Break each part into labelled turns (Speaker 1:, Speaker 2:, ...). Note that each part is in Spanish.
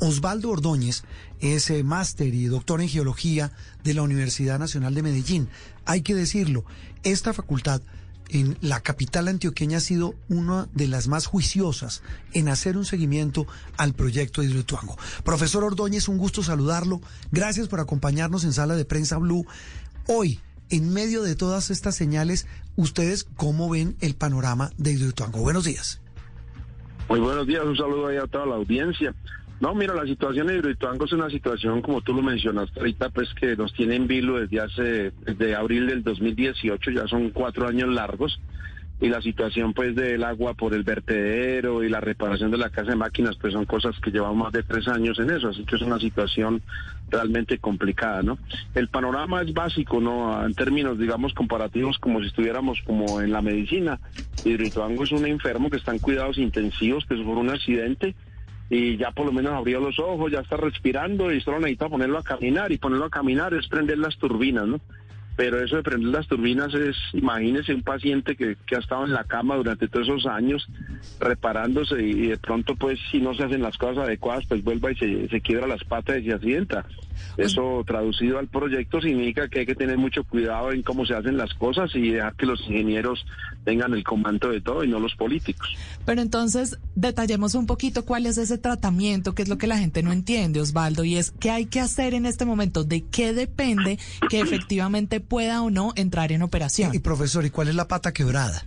Speaker 1: Osvaldo Ordóñez es eh, máster y doctor en geología de la Universidad Nacional de Medellín. Hay que decirlo, esta facultad en la capital antioqueña ha sido una de las más juiciosas en hacer un seguimiento al proyecto de Hidroituango. Profesor Ordóñez, un gusto saludarlo. Gracias por acompañarnos en Sala de Prensa Blue. Hoy, en medio de todas estas señales, ¿ustedes cómo ven el panorama de Hidroituango? Buenos días.
Speaker 2: Muy buenos días, un saludo ahí a toda la audiencia. No, mira, la situación de Hidroituango es una situación, como tú lo mencionaste ahorita, pues que nos tiene en vilo desde hace, desde abril del 2018, ya son cuatro años largos, y la situación pues del agua por el vertedero y la reparación de la casa de máquinas, pues son cosas que llevamos más de tres años en eso, así que es una situación realmente complicada, ¿no? El panorama es básico, ¿no? En términos, digamos, comparativos, como si estuviéramos como en la medicina. Hidroituango es un enfermo que está en cuidados intensivos, que sufrió un accidente, y ya por lo menos abrió los ojos, ya está respirando y solo necesita ponerlo a caminar y ponerlo a caminar es prender las turbinas, ¿no? Pero eso de prender las turbinas es, imagínese un paciente que, que ha estado en la cama durante todos esos años reparándose y, de pronto pues si no se hacen las cosas adecuadas pues vuelva y se, se quiebra las patas y se accidenta. Eso traducido al proyecto significa que hay que tener mucho cuidado en cómo se hacen las cosas y dejar que los ingenieros tengan el comando de todo y no los políticos.
Speaker 3: Pero entonces, detallemos un poquito cuál es ese tratamiento, qué es lo que la gente no entiende, Osvaldo, y es qué hay que hacer en este momento, de qué depende que efectivamente pueda o no entrar en operación.
Speaker 1: Y profesor, ¿y cuál es la pata quebrada?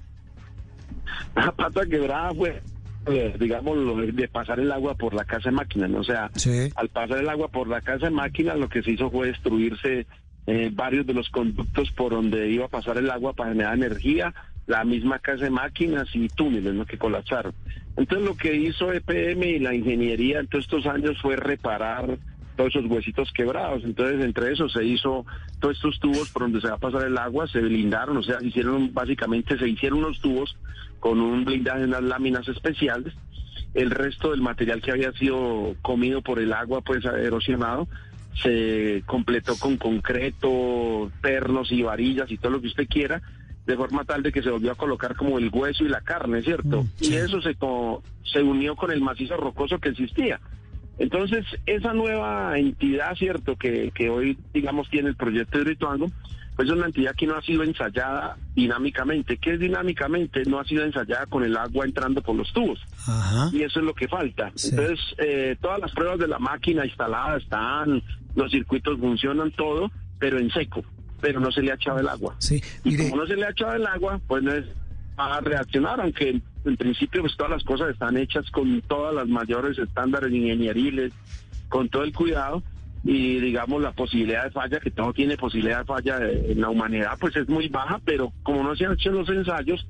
Speaker 2: La pata quebrada fue eh, digamos, de pasar el agua por la casa de máquinas. ¿no? O sea, al pasar el agua por la casa de máquinas, lo que se hizo fue destruirse eh, varios de los conductos por donde iba a pasar el agua para generar energía, la misma casa de máquinas y túneles ¿no? que colapsaron. Entonces, lo que hizo EPM y la ingeniería en todos estos años fue reparar todos esos huesitos quebrados. Entonces, entre eso se hizo todos estos tubos por donde se va a pasar el agua, se blindaron, o sea, hicieron básicamente se hicieron unos tubos con un blindaje en unas láminas especiales. El resto del material que había sido comido por el agua, pues erosionado, se completó con concreto, pernos y varillas y todo lo que usted quiera, de forma tal de que se volvió a colocar como el hueso y la carne, ¿cierto? Mm, y eso se, se unió con el macizo rocoso que existía. Entonces, esa nueva entidad, ¿cierto?, que, que hoy, digamos, tiene el proyecto de Hidroituango, pues es una entidad que no ha sido ensayada dinámicamente. ¿Qué es dinámicamente? No ha sido ensayada con el agua entrando por los tubos. Y eso es lo que falta. Entonces, eh, todas las pruebas de la máquina instalada están, los circuitos funcionan, todo, pero en seco. Pero no se le ha echado el agua.
Speaker 1: Sí.
Speaker 2: Y como no se le ha echado el agua, pues no es a reaccionar, aunque en principio pues todas las cosas están hechas con todas las mayores estándares ingenieriles, con todo el cuidado y digamos la posibilidad de falla, que todo tiene posibilidad de falla en la humanidad, pues es muy baja, pero como no se han hecho los ensayos,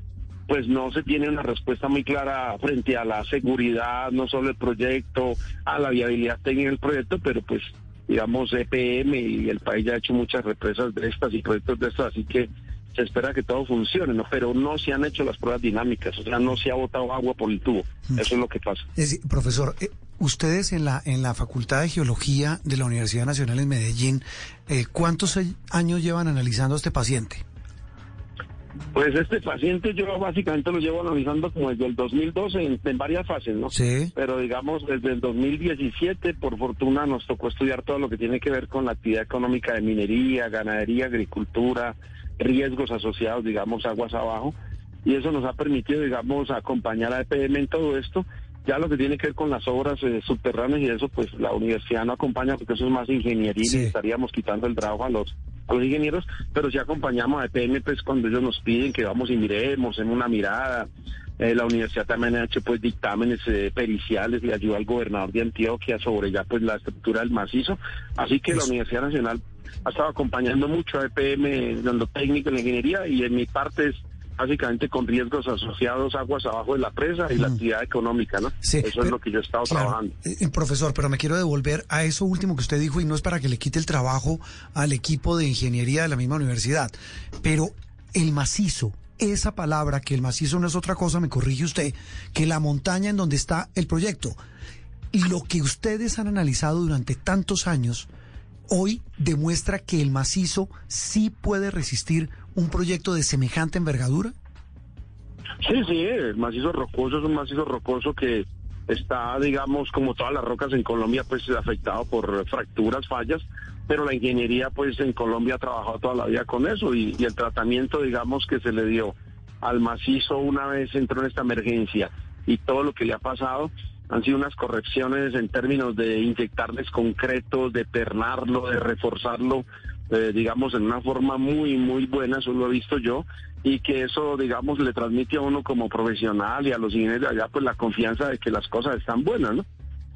Speaker 2: pues no se tiene una respuesta muy clara frente a la seguridad, no solo el proyecto, a la viabilidad técnica del proyecto, pero pues digamos EPM y el país ya ha hecho muchas represas de estas y proyectos de estas, así que se espera que todo funcione, ¿no? pero no se han hecho las pruebas dinámicas, o sea, no se ha botado agua por el tubo. Mm. Eso es lo que pasa.
Speaker 1: profesor, eh, ustedes en la, en la Facultad de Geología de la Universidad Nacional en Medellín, eh, ¿cuántos años llevan analizando a este paciente?
Speaker 2: Pues este paciente yo básicamente lo llevo analizando como desde el 2012 en, en, varias fases, ¿no?
Speaker 1: Sí.
Speaker 2: Pero digamos desde el 2017, por fortuna, nos tocó estudiar todo lo que tiene que ver con la actividad económica de minería, ganadería, agricultura, riesgos asociados, digamos, aguas abajo. Y eso nos ha permitido, digamos, acompañar a EPM en todo esto. Ya lo que tiene que ver con las obras eh, subterráneas y eso, pues la universidad no acompaña porque eso es más ingeniería y estaríamos quitando el trabajo a los a los ingenieros, pero si acompañamos a EPM pues cuando ellos nos piden que vamos y miremos en una mirada. Eh, la universidad también ha hecho pues dictámenes eh, periciales y ayuda al gobernador de Antioquia sobre ya pues la estructura del macizo. Así que la Universidad Nacional ha estado acompañando mucho a EPM dando técnico en la ingeniería y en mi parte es básicamente con riesgos asociados aguas abajo de la presa y la mm. actividad económica, ¿no?
Speaker 1: Sí,
Speaker 2: eso es lo que yo he estado trabajando.
Speaker 1: Eh, eh, profesor, pero me quiero devolver a eso último que usted dijo y no es para que le quite el trabajo al equipo de ingeniería de la misma universidad, pero el macizo, esa palabra que el macizo no es otra cosa, me corrige usted, que la montaña en donde está el proyecto. Lo que ustedes han analizado durante tantos años hoy demuestra que el macizo sí puede resistir un proyecto de semejante envergadura?
Speaker 2: Sí, sí, el macizo rocoso es un macizo rocoso que está, digamos, como todas las rocas en Colombia, pues afectado por fracturas, fallas, pero la ingeniería, pues en Colombia ha trabajado toda la vida con eso y, el tratamiento, digamos, que se le dio al macizo una vez entró en esta emergencia y todo lo que le ha pasado han sido unas correcciones en términos de inyectarles concretos, de pernarlo, de reforzarlo, eh, digamos, en una forma muy, muy buena, eso lo he visto yo, y que eso, digamos, le transmite a uno como profesional y a los ingenieros de allá, pues la confianza de que las cosas están buenas, ¿no?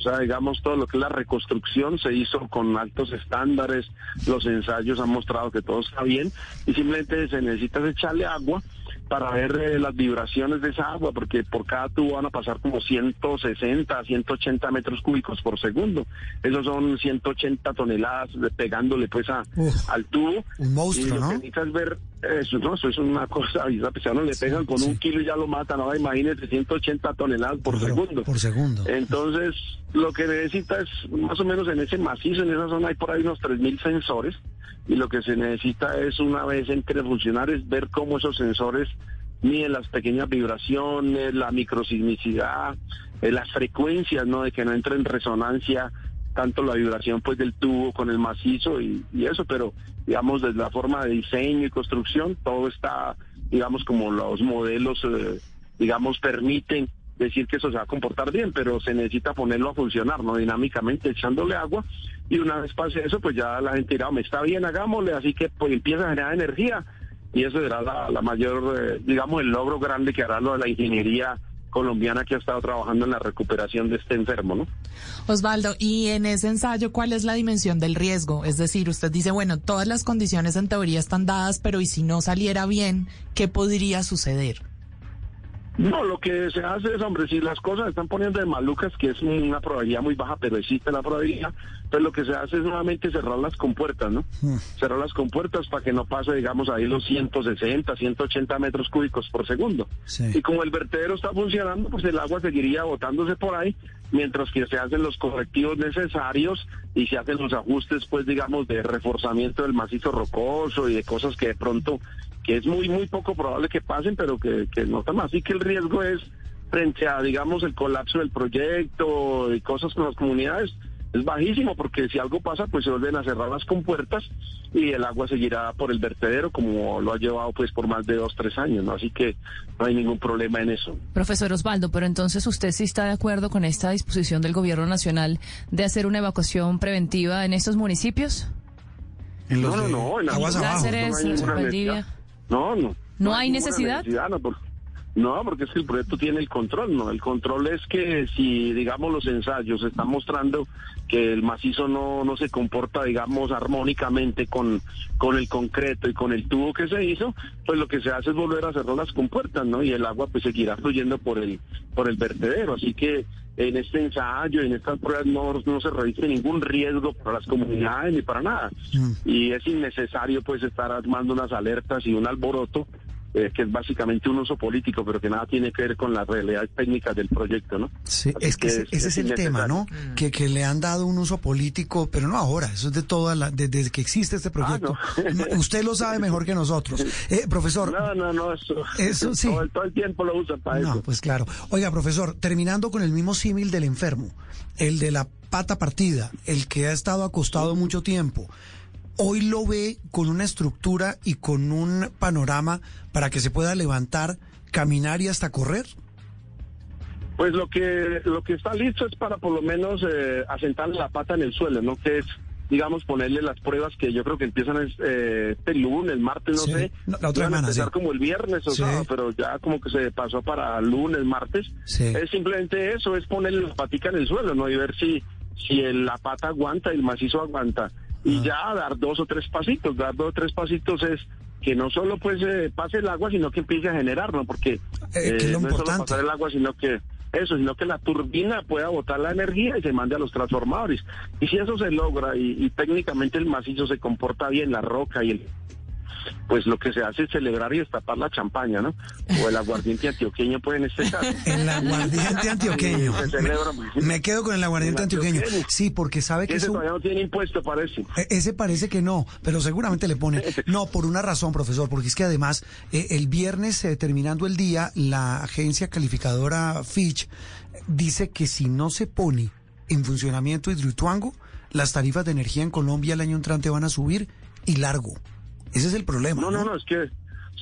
Speaker 2: O sea, digamos, todo lo que es la reconstrucción se hizo con altos estándares, los ensayos han mostrado que todo está bien y simplemente se necesita echarle agua para ver eh, las vibraciones de esa agua, porque por cada tubo van a pasar como 160, 180 metros cúbicos por segundo. Esos son 180 toneladas pegándole pues a, al tubo.
Speaker 1: Un monstruo,
Speaker 2: y lo
Speaker 1: ¿no?
Speaker 2: que necesitas ver, eso, no, eso es una cosa, y a pesar no le pegan con un kilo y ya lo matan, ahora imagínese 180 toneladas por segundo.
Speaker 1: Por segundo.
Speaker 2: Entonces, lo que necesita es más o menos en ese macizo, en esa zona hay por ahí unos 3.000 sensores y lo que se necesita es una vez entre funcionar es ver cómo esos sensores miden las pequeñas vibraciones, la microsismicidad, eh, las frecuencias, ¿no? De que no entre en resonancia tanto la vibración pues del tubo con el macizo y, eso, pero digamos desde la forma de diseño y construcción todo está, digamos como los modelos, eh, digamos permiten decir que eso se va a comportar bien, pero se necesita ponerlo a funcionar, ¿no? Dinámicamente, echándole agua, y una vez pase eso, pues ya la gente dirá, me está bien, hagámosle, así que pues empieza a generar energía, y eso será la, la mayor, eh, digamos, el logro grande que hará lo de la ingeniería colombiana que ha estado trabajando en la recuperación de este enfermo, ¿no?
Speaker 3: Osvaldo, y en ese ensayo, ¿cuál es la dimensión del riesgo? Es decir, usted dice, bueno, todas las condiciones en teoría están dadas, pero ¿y si no saliera bien, qué podría suceder?
Speaker 2: No, lo que se hace es, hombre, si las cosas se están poniendo de malucas, que es una probabilidad muy baja, pero existe la probabilidad, pues lo que se hace es nuevamente cerrar las compuertas, ¿no? Cerrar las compuertas para que no pase, digamos, ahí los 160, 180 metros cúbicos por segundo.
Speaker 1: Sí.
Speaker 2: Y como el vertedero está funcionando, pues el agua seguiría botándose por ahí, mientras que se hacen los correctivos necesarios y se hacen los ajustes, pues, digamos, de reforzamiento del macizo rocoso y de cosas que de pronto que es muy, muy poco probable que pasen, pero que, que no está más. Así que el riesgo es frente a, digamos, el colapso del proyecto y cosas con las comunidades, es bajísimo, porque si algo pasa, pues se vuelven a cerrar las compuertas y el agua seguirá por el vertedero, como lo ha llevado, pues, por más de dos, tres años, ¿no? Así que no hay ningún problema en eso.
Speaker 4: Profesor Osvaldo, pero entonces usted sí está de acuerdo con esta disposición del Gobierno Nacional de hacer una evacuación preventiva en estos municipios?
Speaker 1: En los
Speaker 2: no, no, no, en
Speaker 1: aguas abajo.
Speaker 4: Cáceres,
Speaker 2: no hay No, no.
Speaker 4: ¿No hay necesidad?
Speaker 2: no, por- no, porque es que el proyecto tiene el control, ¿no? El control es que si, digamos, los ensayos están mostrando que el macizo no, no se comporta, digamos, armónicamente con, con el concreto y con el tubo que se hizo, pues lo que se hace es volver a cerrar las compuertas, ¿no? Y el agua pues seguirá fluyendo por el, por el vertedero. Así que en este ensayo, en estas pruebas no, no se reviste ningún riesgo para las comunidades ni para nada.
Speaker 1: Mm.
Speaker 2: Y es innecesario pues estar armando unas alertas y un alboroto eh, que es básicamente un uso político, pero que nada tiene que ver con las realidades técnicas del proyecto, ¿no?
Speaker 1: Sí,
Speaker 2: Así
Speaker 1: es que ese, ese es el tema, ¿no? Que, que le han dado un uso político, pero no ahora, eso es de toda la, de- desde que existe este proyecto.
Speaker 2: no.
Speaker 1: Usted lo sabe mejor que nosotros. Eh, profesor,
Speaker 2: No, no, no, eso,
Speaker 1: Eso sí.
Speaker 2: todo, el- todo el tiempo lo usan para
Speaker 1: No,
Speaker 2: eso.
Speaker 1: pues claro. Oiga, profesor, terminando con el mismo símil del enfermo, el de la pata partida, el que ha estado acostado mucho tiempo, hoy lo ve con una estructura y con un panorama para que se pueda levantar, caminar y hasta correr.
Speaker 2: Pues lo que lo que está listo es para por lo menos eh, asentarle la pata en el suelo, ¿no? Que es, digamos, ponerle las pruebas que yo creo que empiezan eh, este lunes, martes, no
Speaker 1: Sí,
Speaker 2: sé.
Speaker 1: la otra
Speaker 2: Iban a
Speaker 1: semana,
Speaker 2: empezar
Speaker 1: sí.
Speaker 2: como el viernes o
Speaker 1: Sí.
Speaker 2: sábado, pero ya como que se pasó para lunes, martes.
Speaker 1: Sí.
Speaker 2: Es simplemente eso, es ponerle la patica en el suelo, ¿no? Y ver si, si el- la pata aguanta, el macizo aguanta. Y
Speaker 1: Ah.
Speaker 2: ya dar dos o tres pasitos, dar dos o tres pasitos es que no solo pues eh, pase el agua, sino que empiece a generar, ¿no? Porque
Speaker 1: Eh, lo
Speaker 2: no es solo pasar el agua, sino que eso, sino que la turbina pueda botar la energía y se mande a los transformadores. Y si eso se logra y, y técnicamente el macizo se comporta bien, la roca y el pues lo que se hace es celebrar y destapar la champaña, ¿no? O el aguardiente antioqueño, pues en este caso.
Speaker 1: El aguardiente antioqueño. me, quedo con el aguardiente antioqueño. Sí, porque sabe que
Speaker 2: ese todavía no tiene impuesto, parece.
Speaker 1: E, ese parece que no, pero seguramente le pone. No, por una razón, profesor, porque es que además eh, el viernes eh, terminando el día, la agencia calificadora Fitch dice que si no se pone en funcionamiento Hidroituango, las tarifas de energía en Colombia el año entrante van a subir y largo. Ese es el problema.
Speaker 2: No, no, no, es que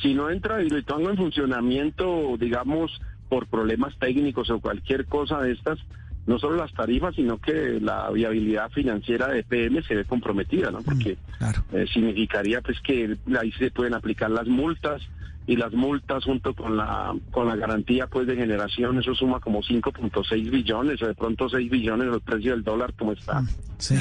Speaker 2: si no entra Hidroituango en funcionamiento, digamos, por problemas técnicos o cualquier cosa de estas, no solo las tarifas, sino que la viabilidad financiera de PM se ve comprometida, ¿no? Porque mm, eh, significaría pues que ahí se pueden aplicar las multas, y las multas junto con la con la garantía pues de generación eso suma como 5.6 billones o de pronto 6 billones el precio del dólar como está. Mm,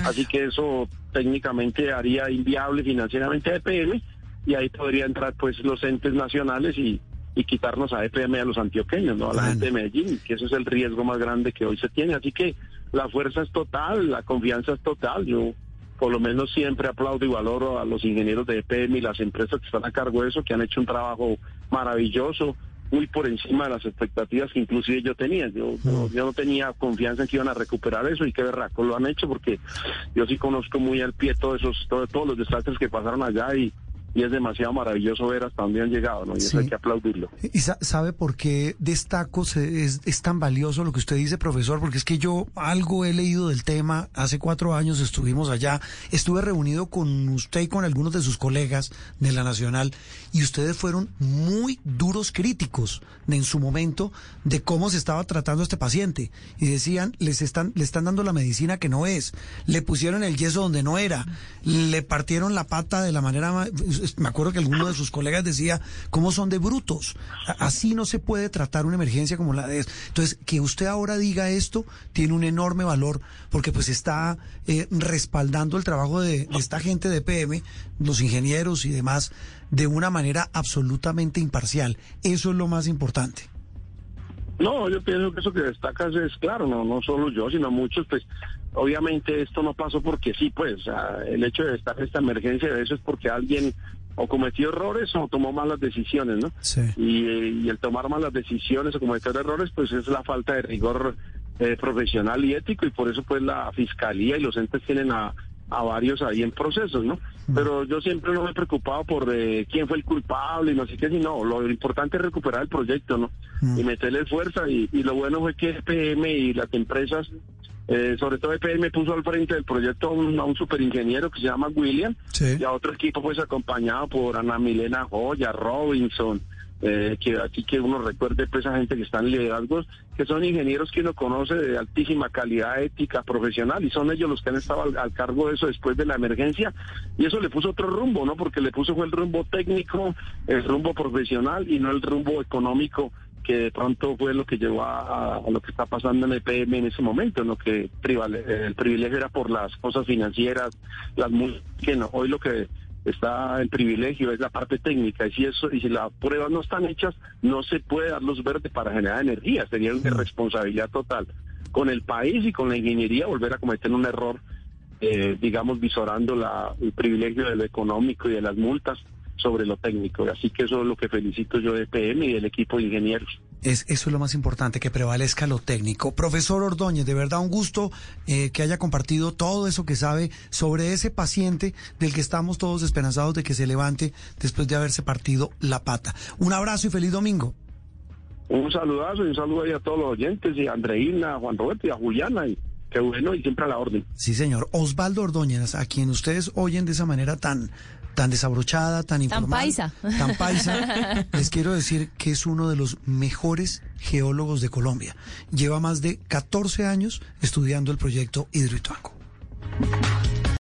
Speaker 2: así que eso técnicamente haría inviable financieramente a EPM y ahí podría entrar pues los entes nacionales y, y quitarnos a EPM a los antioqueños no a la gente de Medellín que eso es el riesgo más grande que hoy se tiene. Así que la fuerza es total la confianza es total yo por lo menos siempre aplaudo y valoro a los ingenieros de EPM y las empresas que están a cargo de eso, que han hecho un trabajo maravilloso, muy por encima de las expectativas que inclusive yo tenía. Yo, no, yo no tenía confianza en que iban a recuperar eso y qué berraco lo han hecho porque yo sí conozco muy al pie todos esos, todos los desastres que pasaron allá y, y es demasiado maravilloso ver hasta dónde han llegado, ¿no? Y eso hay que aplaudirlo.
Speaker 1: ¿Y sabe por qué destaco es, es tan valioso lo que usted dice, profesor? Porque es que yo algo he leído del tema, hace cuatro años estuvimos allá, estuve reunido con usted y con algunos de sus colegas de la Nacional, y ustedes fueron muy duros críticos en su momento de cómo se estaba tratando a este paciente. Y decían, les están, le están dando la medicina que no es, le pusieron el yeso donde no era, le partieron la pata de la manera más me acuerdo que alguno de sus colegas decía, ¿cómo son de brutos? Así no se puede tratar una emergencia como la de Entonces, que usted ahora diga esto tiene un enorme valor porque pues está eh, respaldando el trabajo de, esta gente de PM, los ingenieros y demás, de una manera absolutamente imparcial. Eso es lo más importante.
Speaker 2: No, yo pienso que eso que destacas es claro, no, no solo yo, sino muchos, pues obviamente esto no pasó porque sí, pues el hecho de estar esta emergencia de eso es porque alguien o cometió errores o tomó malas decisiones, ¿no? Sí. Y, el tomar malas decisiones o cometer errores, pues es la falta de rigor eh, profesional y ético y por eso pues la fiscalía y los entes tienen a, a varios ahí en procesos, ¿no? Mm. Pero yo siempre no me he preocupado por eh, quién fue el culpable y no sé qué, sino lo importante es recuperar el proyecto, ¿no? Mm. Y meterle fuerza y, y lo bueno fue que PM y las empresas eh, sobre todo EPM puso al frente del proyecto a un, un superingeniero que se llama William y a otro equipo pues acompañado por Ana Milena Joya, Robinson, eh, que aquí que uno recuerde pues a gente que está en liderazgos, que son ingenieros que uno conoce de altísima calidad ética profesional y son ellos los que han estado al, cargo de eso después de la emergencia y eso le puso otro rumbo, ¿no? Porque le puso fue el rumbo técnico, el rumbo profesional y no el rumbo económico que de pronto fue lo que llevó a, lo que está pasando en el PM en ese momento, en lo que el privilegio era por las cosas financieras, las que no, hoy lo que está el privilegio es la parte técnica y si eso y si las pruebas no están hechas no se puede dar luz verde para generar energía sería una responsabilidad total. Con el país y con la ingeniería volver a cometer un error eh, digamos visorando la, el privilegio de lo económico y de las multas sobre lo técnico. Así que eso es lo que felicito yo de PM y del equipo de ingenieros.
Speaker 1: Es, eso es lo más importante, que prevalezca lo técnico. Profesor Ordóñez, de verdad un gusto eh, que haya compartido todo eso que sabe sobre ese paciente del que estamos todos esperanzados de que se levante después de haberse partido la pata. Un abrazo y feliz domingo.
Speaker 2: Un saludazo y un saludo ahí a todos los oyentes y a Andreina, a Juan Roberto y a Juliana y qué bueno y siempre a la orden.
Speaker 1: Sí, señor. Osvaldo Ordóñez, a quien ustedes oyen de esa manera tan tan desabrochada, tan informal,
Speaker 4: tan paisa,
Speaker 1: tan paisa, les quiero decir que es uno de los mejores geólogos de Colombia. Lleva más de 14 años estudiando el proyecto Hidroituango.